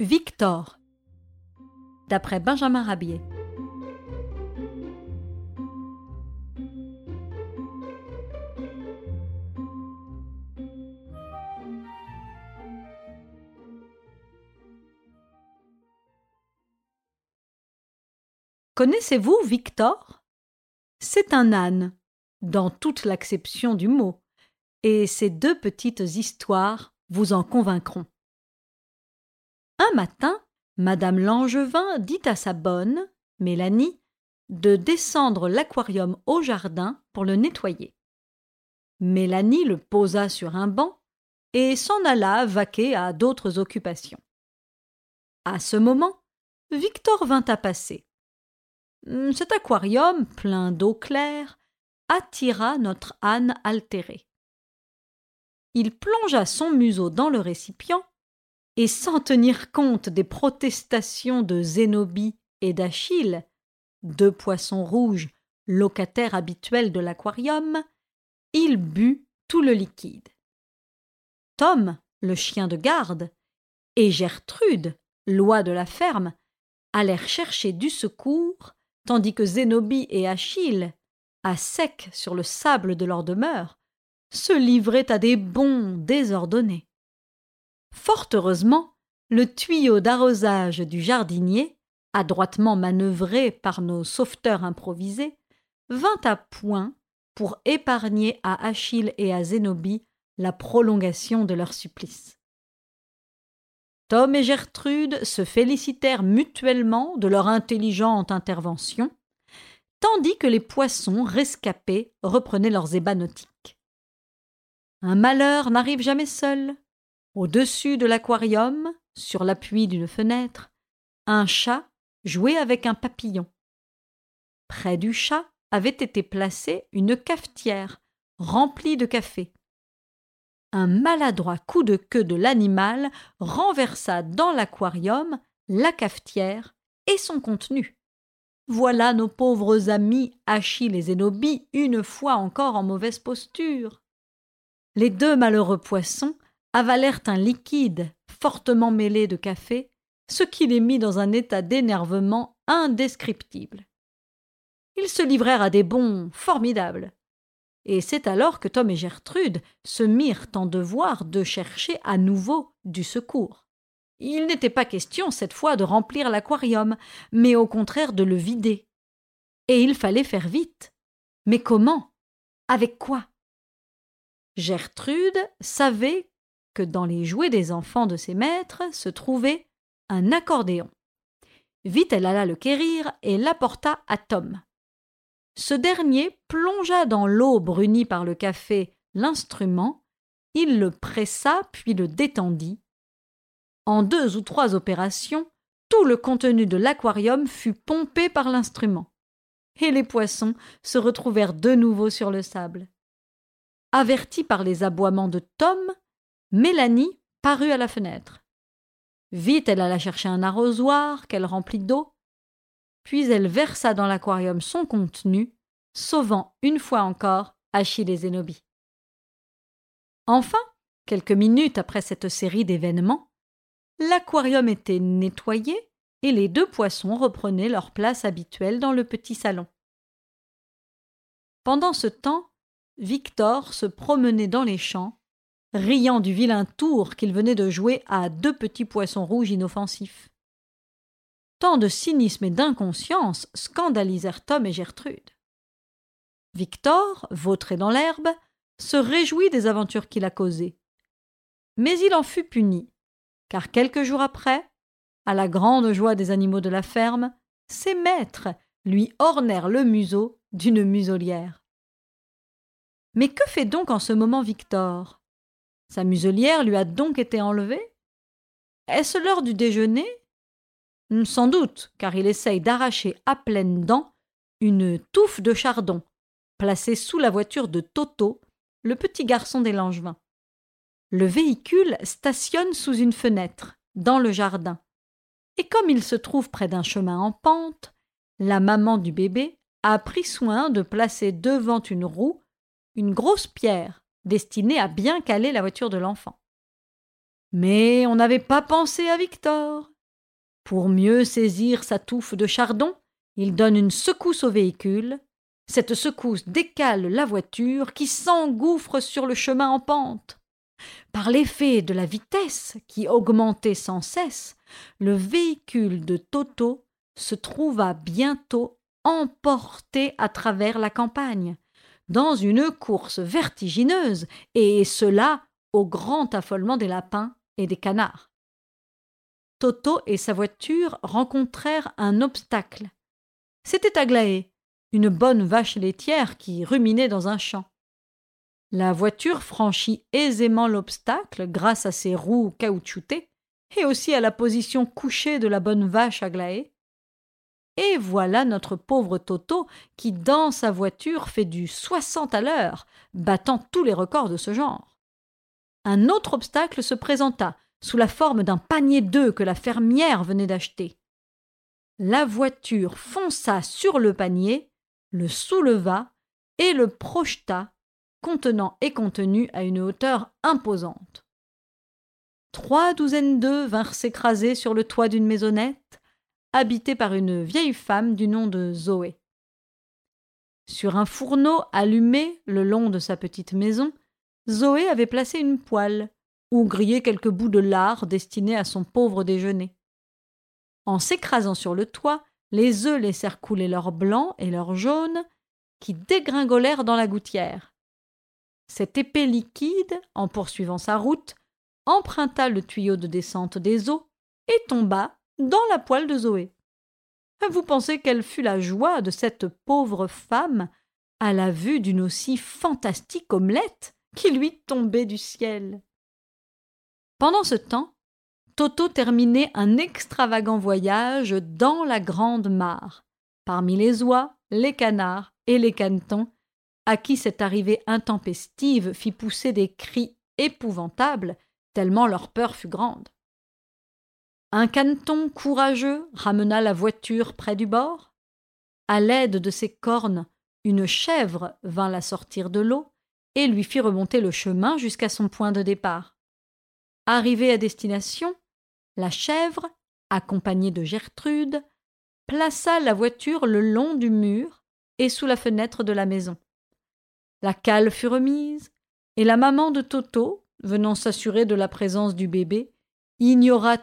Victor d'après Benjamin Rabier. Connaissez-vous Victor? C'est un âne, dans toute l'acception du mot, et ces deux petites histoires vous en convaincront. Un matin, Madame Langevin dit à sa bonne, Mélanie, de descendre l'aquarium au jardin pour le nettoyer. Mélanie le posa sur un banc et s'en alla vaquer à d'autres occupations. À ce moment, Victor vint à passer. Cet aquarium, plein d'eau claire, attira notre âne altéré. Il plongea son museau dans le récipient, et sans tenir compte des protestations de Zénobie et d'Achille, deux poissons rouges, locataires habituels de l'aquarium, il but tout le liquide. Tom, le chien de garde, et Gertrude, loi de la ferme, allèrent chercher du secours tandis que Zénobie et Achille, à sec sur le sable de leur demeure, se livraient à des bonds désordonnés. Fort heureusement, le tuyau d'arrosage du jardinier, adroitement manœuvré par nos sauveteurs improvisés, vint à point pour épargner à Achille et à Zénobie la prolongation de leur supplice. Tom et Gertrude se félicitèrent mutuellement de leur intelligente intervention, tandis que les poissons rescapés reprenaient leurs ébats nautiques. Un malheur n'arrive jamais seul. Au-dessus de l'aquarium, sur l'appui d'une fenêtre, un chat jouait avec un papillon. Près du chat avait été placée une cafetière remplie de café un maladroit coup de queue de l'animal renversa dans l'aquarium la cafetière et son contenu. Voilà nos pauvres amis Achille et Zénobie une fois encore en mauvaise posture. Les deux malheureux poissons avalèrent un liquide fortement mêlé de café, ce qui les mit dans un état d'énervement indescriptible. Ils se livrèrent à des bonds formidables et c'est alors que Tom et Gertrude se mirent en devoir de chercher à nouveau du secours. Il n'était pas question cette fois de remplir l'aquarium, mais au contraire de le vider. Et il fallait faire vite. Mais comment? Avec quoi? Gertrude savait que dans les jouets des enfants de ses maîtres se trouvait un accordéon. Vite elle alla le quérir et l'apporta à Tom. Ce dernier plongea dans l'eau brunie par le café l'instrument, il le pressa puis le détendit. En deux ou trois opérations, tout le contenu de l'aquarium fut pompé par l'instrument, et les poissons se retrouvèrent de nouveau sur le sable. Avertie par les aboiements de Tom, Mélanie parut à la fenêtre. Vite elle alla chercher un arrosoir qu'elle remplit d'eau, puis elle versa dans l'aquarium son contenu, sauvant une fois encore Achille et Zénobie. Enfin, quelques minutes après cette série d'événements, l'aquarium était nettoyé et les deux poissons reprenaient leur place habituelle dans le petit salon. Pendant ce temps, Victor se promenait dans les champs, riant du vilain tour qu'il venait de jouer à deux petits poissons rouges inoffensifs. Tant de cynisme et d'inconscience scandalisèrent Tom et Gertrude. Victor, vautré dans l'herbe, se réjouit des aventures qu'il a causées. Mais il en fut puni, car quelques jours après, à la grande joie des animaux de la ferme, ses maîtres lui ornèrent le museau d'une muselière. Mais que fait donc en ce moment Victor? Sa muselière lui a donc été enlevée Est-ce l'heure du déjeuner? Hmm, sans doute, car il essaye d'arracher à pleines dents une touffe de chardon, placée sous la voiture de Toto, le petit garçon des Langevins. Le véhicule stationne sous une fenêtre, dans le jardin. Et comme il se trouve près d'un chemin en pente, la maman du bébé a pris soin de placer devant une roue une grosse pierre destinée à bien caler la voiture de l'enfant. Mais on n'avait pas pensé à Victor. Pour mieux saisir sa touffe de chardon, il donne une secousse au véhicule. Cette secousse décale la voiture qui s'engouffre sur le chemin en pente. Par l'effet de la vitesse qui augmentait sans cesse, le véhicule de Toto se trouva bientôt emporté à travers la campagne, dans une course vertigineuse, et cela au grand affolement des lapins et des canards. Toto et sa voiture rencontrèrent un obstacle. C'était Aglaé, une bonne vache laitière qui ruminait dans un champ. La voiture franchit aisément l'obstacle grâce à ses roues caoutchoutées et aussi à la position couchée de la bonne vache Aglaé. Et voilà notre pauvre Toto qui, dans sa voiture, fait du soixante à l'heure, battant tous les records de ce genre. Un autre obstacle se présenta, sous la forme d'un panier d'œufs que la fermière venait d'acheter. La voiture fonça sur le panier, le souleva et le projeta, contenant et contenu à une hauteur imposante. Trois douzaines d'œufs vinrent s'écraser sur le toit d'une maisonnette, habitée par une vieille femme du nom de Zoé. Sur un fourneau allumé le long de sa petite maison, Zoé avait placé une poêle ou grillé quelques bouts de lard destinés à son pauvre déjeuner. En s'écrasant sur le toit, les œufs laissèrent couler leur blanc et leur jaune, qui dégringolèrent dans la gouttière. Cette épée liquide, en poursuivant sa route, emprunta le tuyau de descente des eaux et tomba dans la poêle de Zoé. Vous pensez quelle fut la joie de cette pauvre femme à la vue d'une aussi fantastique omelette qui lui tombait du ciel. Pendant ce temps, Toto terminait un extravagant voyage dans la grande mare, parmi les oies, les canards et les canetons, à qui cette arrivée intempestive fit pousser des cris épouvantables, tellement leur peur fut grande. Un caneton courageux ramena la voiture près du bord. À l'aide de ses cornes, une chèvre vint la sortir de l'eau et lui fit remonter le chemin jusqu'à son point de départ. Arrivée à destination, la chèvre, accompagnée de Gertrude, plaça la voiture le long du mur et sous la fenêtre de la maison. La cale fut remise, et la maman de Toto, venant s'assurer de la présence du bébé, ignora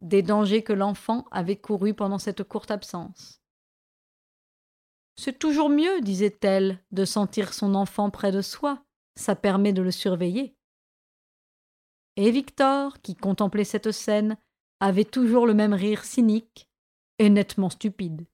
des dangers que l'enfant avait courus pendant cette courte absence. C'est toujours mieux, disait-elle, de sentir son enfant près de soi, ça permet de le surveiller. Et Victor, qui contemplait cette scène, avait toujours le même rire cynique et nettement stupide.